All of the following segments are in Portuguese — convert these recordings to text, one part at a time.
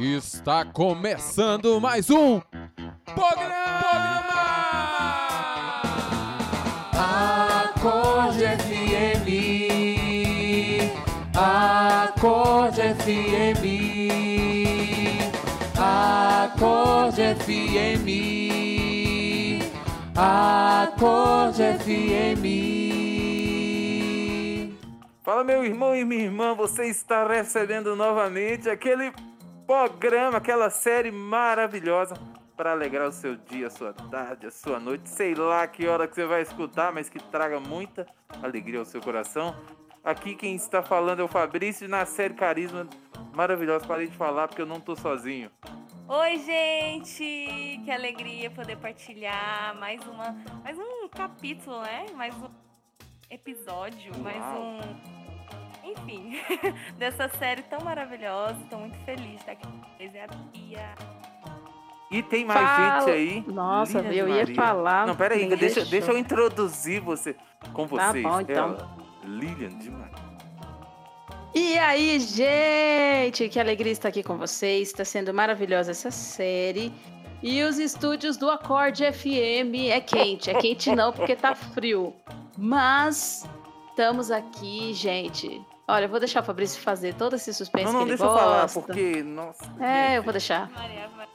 Está começando mais um programa! Acorde FM, Acorde FM, Acorde FM, Acorde FM. Fala, meu irmão e minha irmã, você está recebendo novamente aquele programa, aquela série maravilhosa para alegrar o seu dia, a sua tarde, a sua noite, sei lá que hora que você vai escutar, mas que traga muita alegria ao seu coração. Aqui quem está falando é o Fabrício na série Carisma maravilhosa. Parei de falar porque eu não tô sozinho. Oi, gente! Que alegria poder partilhar mais uma, mais um capítulo, né? Mais um episódio, Uau. mais um, enfim, dessa série tão maravilhosa. Estou muito feliz de estar aqui com vocês. É a Bia. E tem mais Fala. gente aí. Nossa, de eu ia Maria. falar. Não, pera aí, me deixa, deixou. deixa eu introduzir você com Tá vocês. bom, então. Ela, Lilian de Maria. E aí, gente? Que alegria estar aqui com vocês. Está sendo maravilhosa essa série. E os estúdios do Acorde FM é quente. É quente não, porque tá frio. Mas estamos aqui, gente. Olha, eu vou deixar o Fabrício fazer todo esse suspense Não, não, que ele deixa eu falar, gosta. porque, nossa. É, eu gente, vou deixar. Maria, Maria.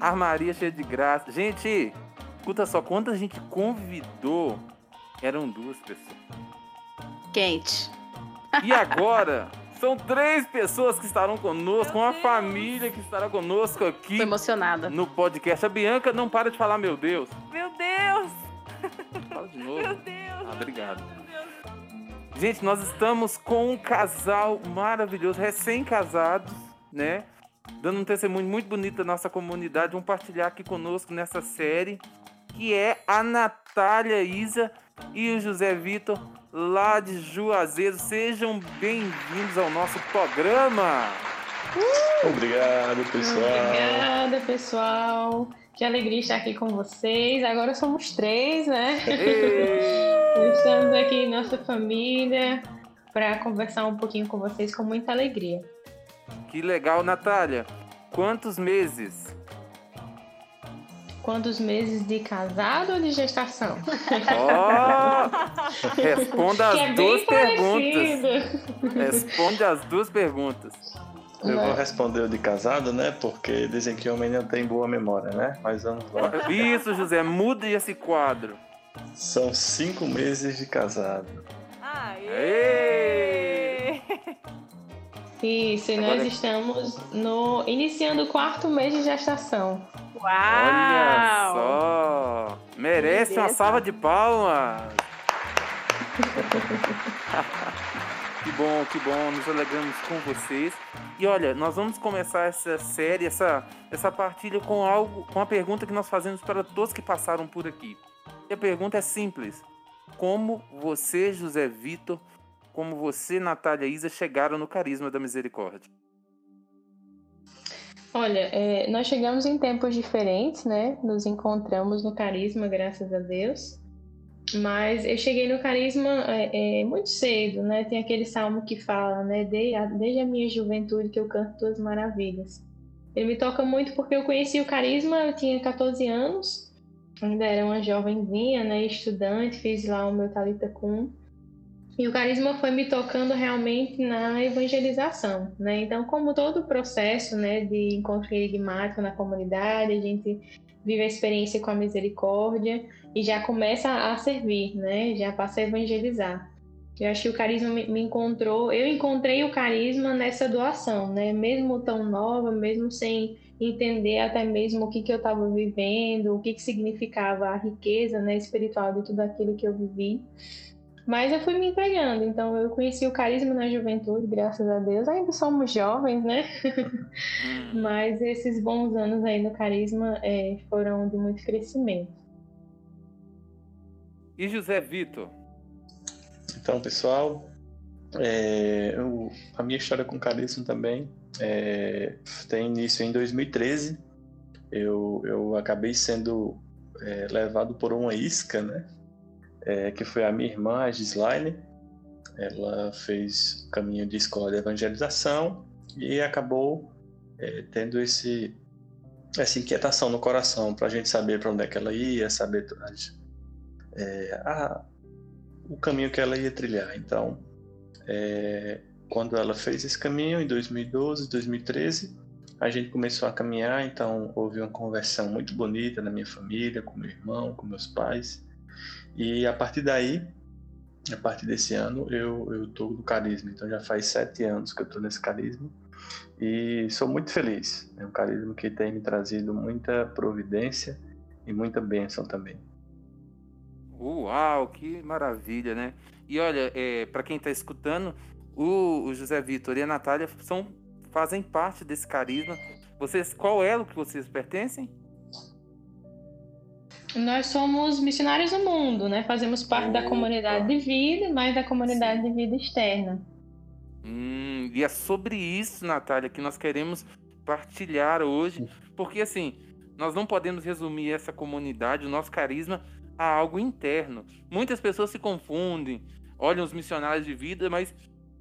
Armaria cheia de graça. Gente, escuta só, quando a gente convidou, eram duas pessoas. Quente. E agora, são três pessoas que estarão conosco, Meu uma Deus. família que estará conosco aqui Tô emocionada. no podcast. A Bianca não para de falar, meu Deus. Meu Deus! Fala de Meu novo. Deus! Ah, meu obrigado. Gente, nós estamos com um casal maravilhoso, recém-casados, né? Dando um testemunho muito bonito da nossa comunidade. Vão partilhar aqui conosco nessa série, que é a Natália Isa e o José Vitor, lá de Juazeiro. Sejam bem-vindos ao nosso programa. Obrigado, pessoal. Obrigada, pessoal. Que alegria estar aqui com vocês. Agora somos três, né? Estamos aqui em nossa família para conversar um pouquinho com vocês com muita alegria. Que legal, Natália. Quantos meses? Quantos meses de casado ou de gestação? Ó! responda é as bem duas perguntas. Responde as duas perguntas. Eu vou responder o de casado, né? Porque dizem que homem não tem boa memória, né? Mas vamos lá. Isso, José, mude esse quadro. São cinco meses de casado. Aê! Isso, e Agora- nós estamos no iniciando o quarto mês de gestação. Olha Uau! só! Merece uma salva de palmas! que bom, que bom, nos alegramos com vocês. E olha, nós vamos começar essa série, essa, essa partilha com algo, com a pergunta que nós fazemos para todos que passaram por aqui. E a pergunta é simples: Como você, José Vitor, como você, Natália Isa, chegaram no carisma da misericórdia? Olha, é, nós chegamos em tempos diferentes, né? Nos encontramos no carisma, graças a Deus. Mas eu cheguei no carisma é, é, muito cedo, né? Tem aquele salmo que fala, né? De- a- Desde a minha juventude que eu canto tuas maravilhas. Ele me toca muito porque eu conheci o carisma, eu tinha 14 anos, ainda era uma jovenzinha, né? Estudante, fiz lá o meu Talita Cum. E o carisma foi me tocando realmente na evangelização, né? Então, como todo o processo, né, de encontro querigmático na comunidade, a gente vive a experiência com a misericórdia e já começa a servir, né? Já passa a evangelizar. Eu acho que o carisma me encontrou, eu encontrei o carisma nessa doação, né? Mesmo tão nova, mesmo sem entender até mesmo o que, que eu estava vivendo, o que, que significava a riqueza né, espiritual de tudo aquilo que eu vivi. Mas eu fui me entregando, então eu conheci o carisma na juventude, graças a Deus. Ainda somos jovens, né? Hum. Mas esses bons anos aí no carisma é, foram de muito crescimento. E José Vitor? Então, pessoal, é, eu- a minha história com carisma também é, tem início em 2013. Eu, eu acabei sendo é, levado por uma isca, né? É, que foi a minha irmã, a Gislaine. Ela fez o caminho de escola de evangelização e acabou é, tendo esse essa inquietação no coração para a gente saber para onde é que ela ia, saber é, a, o caminho que ela ia trilhar. Então, é, quando ela fez esse caminho em 2012, 2013, a gente começou a caminhar. Então, houve uma conversão muito bonita na minha família, com meu irmão, com meus pais. E a partir daí, a partir desse ano, eu tô no carisma. Então, já faz sete anos que eu estou nesse carisma e sou muito feliz. É um carisma que tem me trazido muita providência e muita bênção também. Uau, que maravilha, né? E olha, é, para quem está escutando, o, o, José Vitor e a Natália são, fazem parte desse carisma. Vocês, qual elo que vocês pertencem? Nós somos missionários no mundo, né? Fazemos parte Opa. da comunidade de vida, mas da comunidade Sim. de vida externa. Hum, e é sobre isso, Natália, que nós queremos partilhar hoje, porque assim, nós não podemos resumir essa comunidade, o nosso carisma, a algo interno. Muitas pessoas se confundem, olham os missionários de vida, mas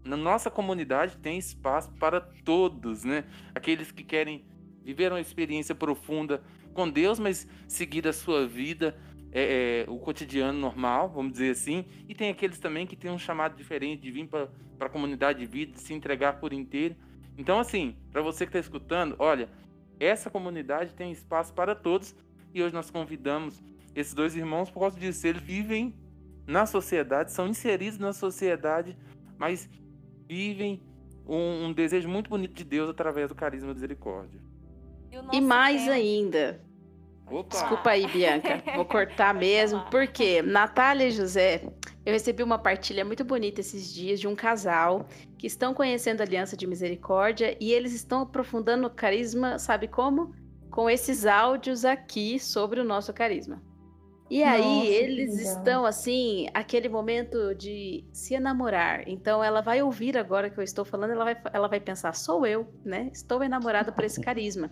na nossa comunidade tem espaço para todos, né? Aqueles que querem viver uma experiência profunda com Deus, mas seguir a sua vida, é, é, o cotidiano normal, vamos dizer assim. E tem aqueles também que têm um chamado diferente de vir para a comunidade de vida, de se entregar por inteiro. Então, assim, para você que está escutando, olha, essa comunidade tem espaço para todos e hoje nós convidamos esses dois irmãos, por causa disso, eles vivem na sociedade, são inseridos na sociedade, mas vivem um, um desejo muito bonito de Deus através do carisma da misericórdia. E, e mais tempo... ainda. Opa. Desculpa aí, Bianca. Vou cortar mesmo. Porque Natália e José, eu recebi uma partilha muito bonita esses dias de um casal que estão conhecendo a Aliança de Misericórdia e eles estão aprofundando o carisma, sabe como? Com esses áudios aqui sobre o nosso carisma. E aí Nossa, eles estão assim, aquele momento de se enamorar. Então ela vai ouvir agora que eu estou falando, ela vai, ela vai pensar, sou eu, né? Estou enamorada por esse carisma.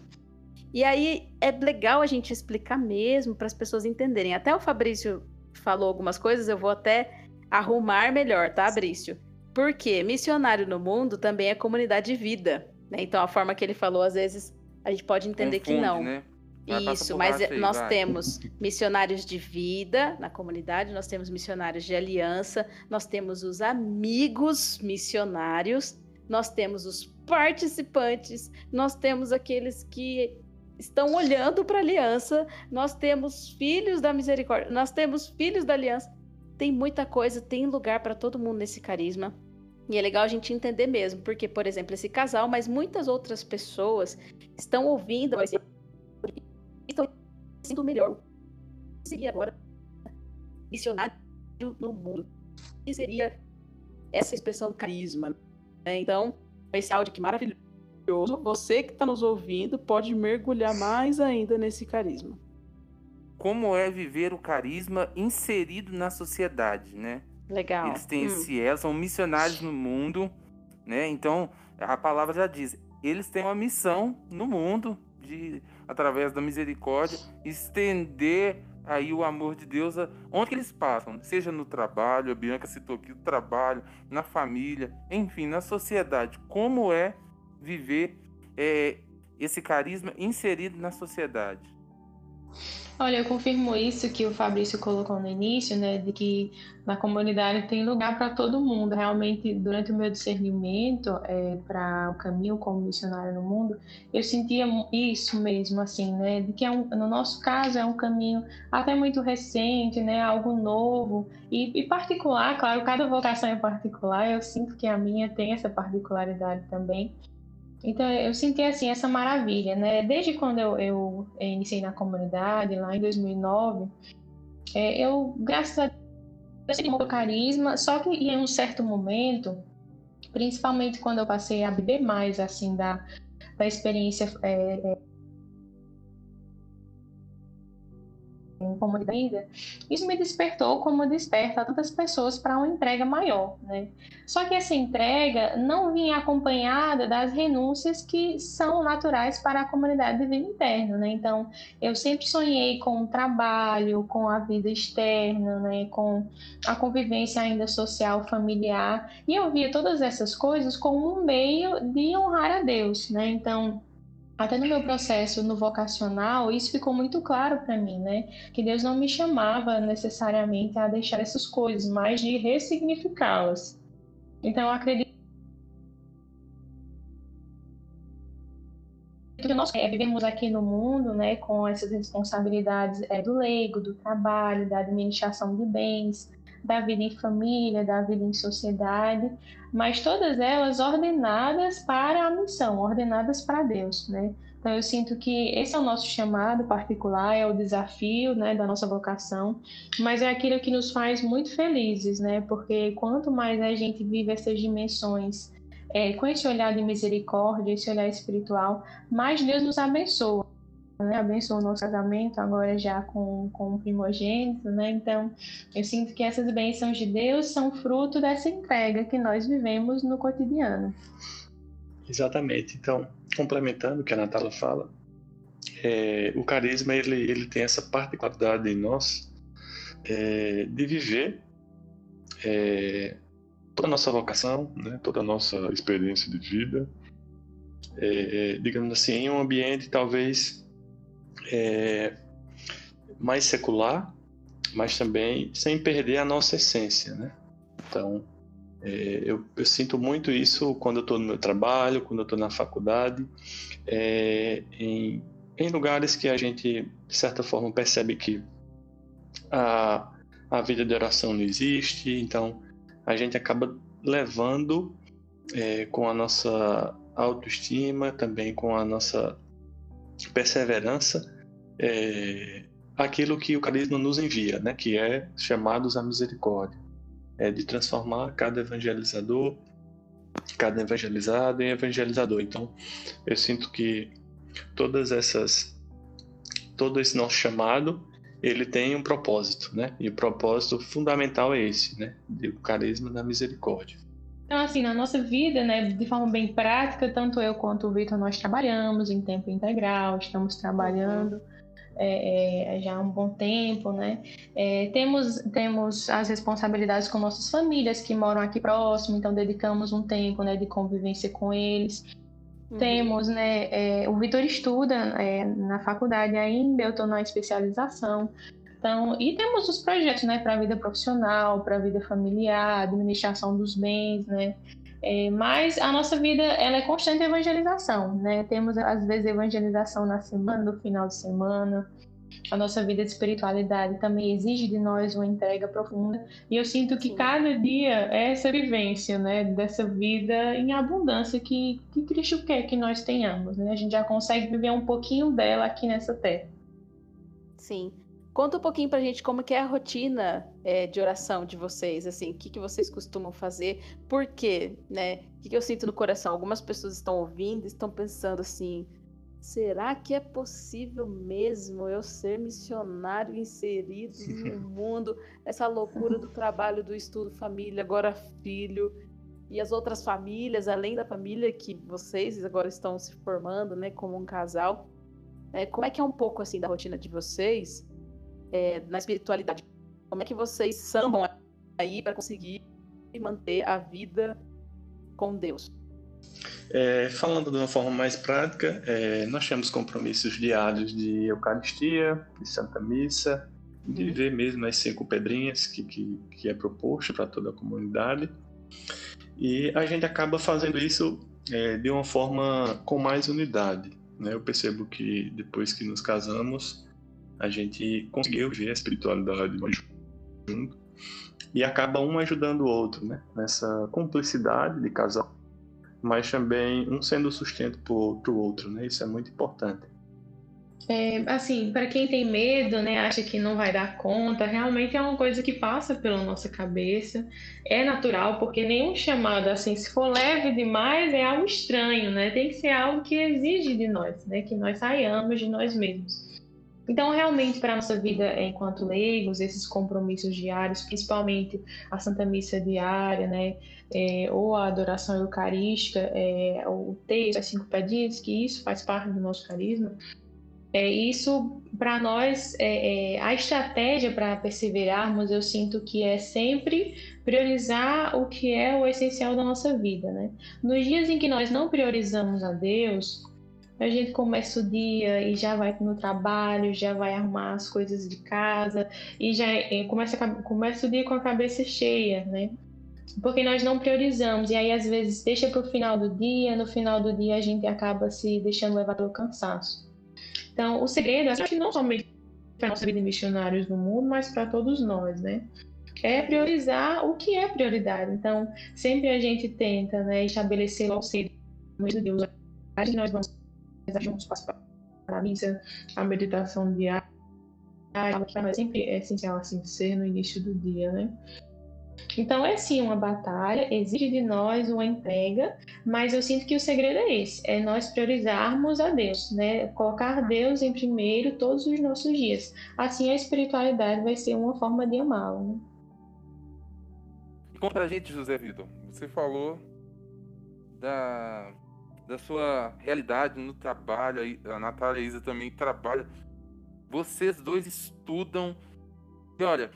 E aí é legal a gente explicar mesmo para as pessoas entenderem. Até o Fabrício falou algumas coisas, eu vou até arrumar melhor, tá, Fabrício? Porque missionário no mundo também é comunidade de vida. Né? Então a forma que ele falou, às vezes, a gente pode entender Confunde, que não. Né? Isso, mas aí, nós vai. temos missionários de vida na comunidade, nós temos missionários de aliança, nós temos os amigos missionários, nós temos os participantes, nós temos aqueles que estão olhando para a aliança, nós temos filhos da misericórdia, nós temos filhos da aliança. Tem muita coisa, tem lugar para todo mundo nesse carisma. E é legal a gente entender mesmo, porque, por exemplo, esse casal, mas muitas outras pessoas estão ouvindo estão sendo melhor. seria agora missionário no mundo? O que seria essa expressão carisma? Né? Então, esse áudio que maravilhoso. Você que está nos ouvindo pode mergulhar mais ainda nesse carisma. Como é viver o carisma inserido na sociedade, né? Legal. Eles têm hum. esse elo, são missionários no mundo, né? Então, a palavra já diz, eles têm uma missão no mundo de através da misericórdia, estender aí o amor de Deus onde eles passam, seja no trabalho, a Bianca citou aqui, o trabalho, na família, enfim, na sociedade. Como é viver é, esse carisma inserido na sociedade? Olha, eu confirmo isso que o Fabrício colocou no início, né, de que na comunidade tem lugar para todo mundo. Realmente, durante o meu discernimento é, para o caminho como missionário no mundo, eu sentia isso mesmo, assim, né, de que é um, no nosso caso é um caminho até muito recente, né, algo novo e, e particular. Claro, cada vocação é particular. Eu sinto que a minha tem essa particularidade também. Então eu senti assim essa maravilha, né? Desde quando eu, eu iniciei na comunidade lá em 2009, é, eu graças a Deus tive um carisma, só que em um certo momento, principalmente quando eu passei a beber mais assim da, da experiência é, comunidade, isso me despertou como desperta tantas pessoas para uma entrega maior, né? Só que essa entrega não vinha acompanhada das renúncias que são naturais para a comunidade de vida interna, né? Então, eu sempre sonhei com o trabalho, com a vida externa, né? Com a convivência ainda social, familiar, e eu via todas essas coisas como um meio de honrar a Deus, né? Então, até no meu processo no vocacional, isso ficou muito claro para mim, né? Que Deus não me chamava necessariamente a deixar essas coisas, mas de ressignificá-las. Então, eu acredito que nós é, vivemos aqui no mundo, né, com essas responsabilidades é, do leigo, do trabalho, da administração de bens, da vida em família, da vida em sociedade, mas todas elas ordenadas para a missão, ordenadas para Deus, né? Então eu sinto que esse é o nosso chamado particular, é o desafio, né, da nossa vocação, mas é aquilo que nos faz muito felizes, né? Porque quanto mais a gente vive essas dimensões é, com esse olhar de misericórdia, esse olhar espiritual, mais Deus nos abençoa. Né? Abençoa o nosso casamento agora já com, com o primogênito, né? Então, eu sinto que essas bênçãos de Deus são fruto dessa entrega que nós vivemos no cotidiano. Exatamente. Então, complementando o que a Natália fala, é, o carisma ele, ele tem essa particularidade em nós é, de viver é, toda a nossa vocação, né, toda a nossa experiência de vida, é, é, digamos assim, em um ambiente talvez é, mais secular, mas também sem perder a nossa essência, né? Então, é, eu, eu, sinto muito isso quando eu estou no meu trabalho, quando eu estou na faculdade, é, em, em lugares que a gente, de certa forma, percebe que a, a vida de oração não existe, então a gente acaba levando é, com a nossa autoestima, também com a nossa perseverança, é, aquilo que o carisma nos envia, né, que é chamados à misericórdia, é de transformar cada evangelizador, cada evangelizado em evangelizador. Então, eu sinto que todas essas, todo esse nosso chamado ele tem um propósito, né? E o propósito fundamental é esse, né? O carisma da misericórdia. Então, assim, na nossa vida, né, de forma bem prática, tanto eu quanto o Vitor, nós trabalhamos em tempo integral, estamos trabalhando é, é, já há um bom tempo, né? É, temos, temos as responsabilidades com nossas famílias que moram aqui próximo, então dedicamos um tempo, né, de convivência com eles. Uhum. Temos, né, é, o Vitor estuda é, na faculdade ainda, eu estou na especialização. Então, e temos os projetos, né, para a vida profissional, para a vida familiar, administração dos bens, né? É, mas a nossa vida ela é constante evangelização, né? Temos às vezes evangelização na semana, no final de semana, a nossa vida de espiritualidade também exige de nós uma entrega profunda. E eu sinto que Sim. cada dia é essa vivência, né, dessa vida em abundância que, que Cristo quer que nós tenhamos, né? A gente já consegue viver um pouquinho dela aqui nessa terra. Sim. Conta um pouquinho pra gente como que é a rotina é, de oração de vocês, assim, o que, que vocês costumam fazer, por quê, né? O que, que eu sinto no coração? Algumas pessoas estão ouvindo, estão pensando assim, Será que é possível mesmo eu ser missionário inserido no mundo? Essa loucura do trabalho, do estudo, família, agora filho e as outras famílias, além da família que vocês agora estão se formando, né, como um casal. É, como é que é um pouco assim da rotina de vocês é, na espiritualidade? Como é que vocês sambam aí para conseguir manter a vida com Deus? É, falando de uma forma mais prática, é, nós temos compromissos diários de Eucaristia, de Santa Missa, de uhum. ver mesmo as cinco pedrinhas que, que, que é proposto para toda a comunidade. E a gente acaba fazendo isso é, de uma forma com mais unidade. Né? Eu percebo que depois que nos casamos, a gente conseguiu ver a espiritualidade junto e acaba um ajudando o outro, né? Nessa cumplicidade de casal mas também um sendo sustento para o outro, né? Isso é muito importante. É, assim, para quem tem medo, né, acha que não vai dar conta, realmente é uma coisa que passa pela nossa cabeça. É natural, porque nenhum chamado assim, se for leve demais, é algo estranho, né? Tem que ser algo que exige de nós, né, que nós saiamos de nós mesmos. Então, realmente, para a nossa vida enquanto leigos, esses compromissos diários, principalmente a Santa Missa diária, né, é, ou a adoração eucarística, é, o texto, as cinco pedidos, que isso faz parte do nosso carisma, é, isso, para nós, é, é, a estratégia para perseverarmos, eu sinto que é sempre priorizar o que é o essencial da nossa vida, né? Nos dias em que nós não priorizamos a Deus, A gente começa o dia e já vai no trabalho, já vai arrumar as coisas de casa e já eh, começa, começa o dia com a cabeça cheia, né? Porque nós não priorizamos e aí às vezes deixa para o final do dia, no final do dia a gente acaba se deixando levar pelo cansaço. Então, o segredo, acho que não somente para nossa vida de missionários no mundo, mas para todos nós, né? É priorizar o que é prioridade. Então, sempre a gente tenta né, estabelecer logo cedo de Deus, nós vamos juntos para a a meditação diária, nós sempre é essencial assim ser no início do dia, né? Então é sim uma batalha, exige de nós uma entrega, mas eu sinto que o segredo é esse, é nós priorizarmos a Deus, né? Colocar Deus em primeiro todos os nossos dias. Assim a espiritualidade vai ser uma forma de amá-lo. Né? Conta a gente, José Vitor. Você falou da, da sua realidade no trabalho, a Natália e a Isa também trabalham. Vocês dois estudam. E olha,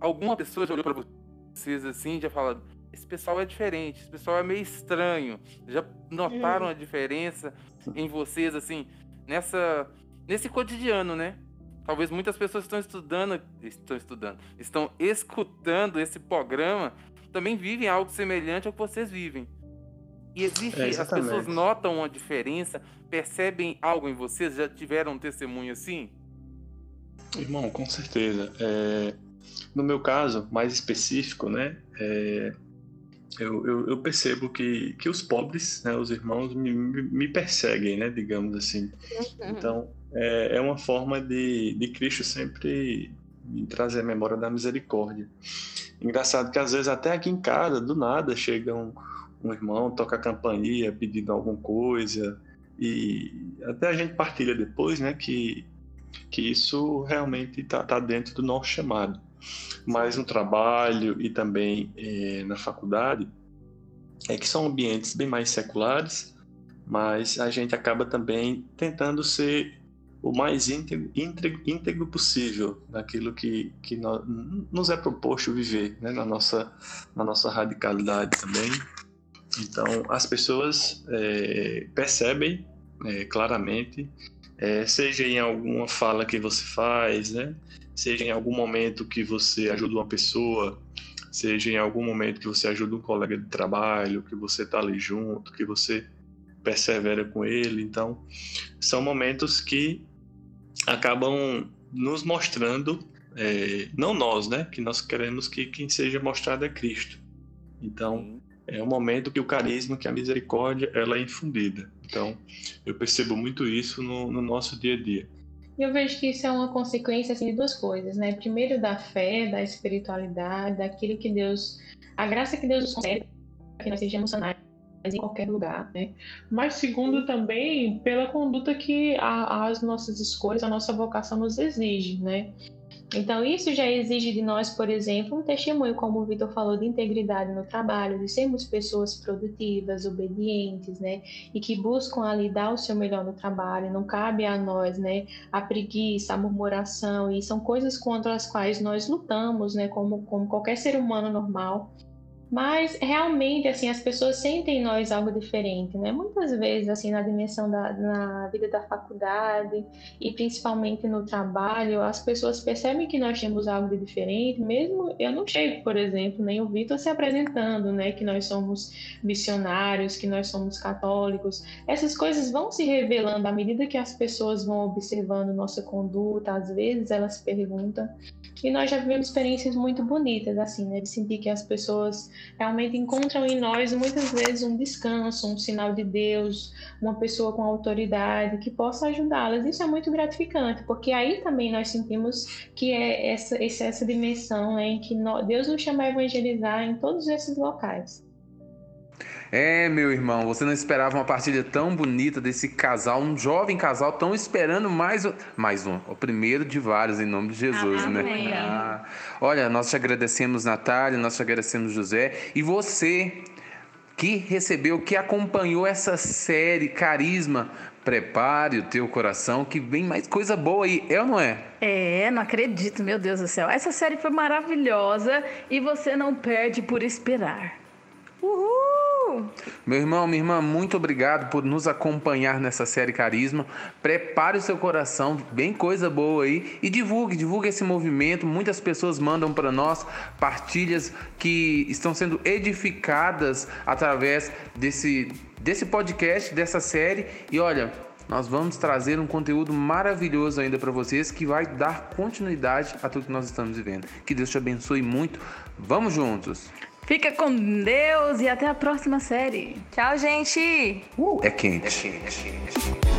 alguma pessoa já olhou para vocês assim e já fala: esse pessoal é diferente, esse pessoal é meio estranho. Já notaram a diferença em vocês, assim, nessa nesse cotidiano, né? Talvez muitas pessoas estão estudando, estão estudando, estão escutando esse programa também vivem algo semelhante ao que vocês vivem. E existe, é, as pessoas notam uma diferença, percebem algo em vocês, já tiveram um testemunho assim? Irmão, com certeza. É, no meu caso, mais específico, né, é, eu, eu, eu, percebo que, que os pobres, né, os irmãos, me, me perseguem, né, digamos assim. Uhum. Então, é, é uma forma de, de Cristo sempre me trazer a memória da misericórdia. Engraçado que às vezes até aqui em casa, do nada, chega um, um irmão, toca a campainha pedindo alguma coisa, e até a gente partilha depois, né, que, que isso realmente está tá dentro do nosso chamado. Mas no trabalho e também eh, na faculdade, é que são ambientes bem mais seculares, mas a gente acaba também tentando ser o mais íntegro, íntegro, possível naquilo que, que nos é proposto viver, né? na, nossa, na nossa radicalidade também. Então, as pessoas é, percebem é, claramente, é, seja em alguma fala que você faz, né? seja em algum momento que você ajuda uma pessoa, seja em algum momento que você ajuda um colega de trabalho, que você está ali junto, que você persevera com ele. Então, são momentos que acabam nos mostrando, é, não nós, né? Que nós queremos que quem seja mostrado é Cristo. Então, é um momento que o carisma, que a misericórdia, ela é infundida. Então, eu percebo muito isso no, no nosso dia a dia. Eu vejo que isso é uma consequência assim, de duas coisas, né? Primeiro, da fé, da espiritualidade, daquilo que Deus, a graça que Deus nos concede para que nós sejamos sanados em qualquer lugar, né? Mas segundo também pela conduta que a, as nossas escolhas, a nossa vocação nos exige, né? Então, isso já exige de nós, por exemplo, um testemunho, como o Vitor falou, de integridade no trabalho, de sermos pessoas produtivas, obedientes, né? E que buscam ali dar o seu melhor no trabalho. Não cabe a nós, né? A preguiça, a murmuração, e são coisas contra as quais nós lutamos, né? Como, como qualquer ser humano normal. Mas realmente, assim, as pessoas sentem em nós algo diferente, né? Muitas vezes, assim, na dimensão da na vida da faculdade e principalmente no trabalho, as pessoas percebem que nós temos algo de diferente, mesmo eu não chego, por exemplo, nem o Vitor se apresentando, né? Que nós somos missionários, que nós somos católicos. Essas coisas vão se revelando à medida que as pessoas vão observando nossa conduta, às vezes elas perguntam. E nós já vivemos experiências muito bonitas, assim, né? De sentir que as pessoas realmente encontram em nós muitas vezes um descanso, um sinal de Deus, uma pessoa com autoridade que possa ajudá-las. Isso é muito gratificante, porque aí também nós sentimos que é essa, essa dimensão né, em que Deus nos chama a evangelizar em todos esses locais. É, meu irmão, você não esperava uma partilha tão bonita desse casal, um jovem casal, tão esperando mais um, mais um, o primeiro de vários, em nome de Jesus, né? Né? Ah, olha, nós te agradecemos, Natália, nós te agradecemos, José, e você que recebeu, que acompanhou essa série Carisma, prepare o teu coração que vem mais coisa boa aí, é ou não é? É, não acredito, meu Deus do céu. Essa série foi maravilhosa e você não perde por esperar. Uhul! Meu irmão, minha irmã, muito obrigado por nos acompanhar nessa série Carisma. Prepare o seu coração, bem coisa boa aí e divulgue, divulgue esse movimento. Muitas pessoas mandam para nós partilhas que estão sendo edificadas através desse desse podcast, dessa série. E olha, nós vamos trazer um conteúdo maravilhoso ainda para vocês que vai dar continuidade a tudo que nós estamos vivendo. Que Deus te abençoe muito. Vamos juntos. Fica com Deus e até a próxima série. Tchau, gente! Uh, é quente. É quente.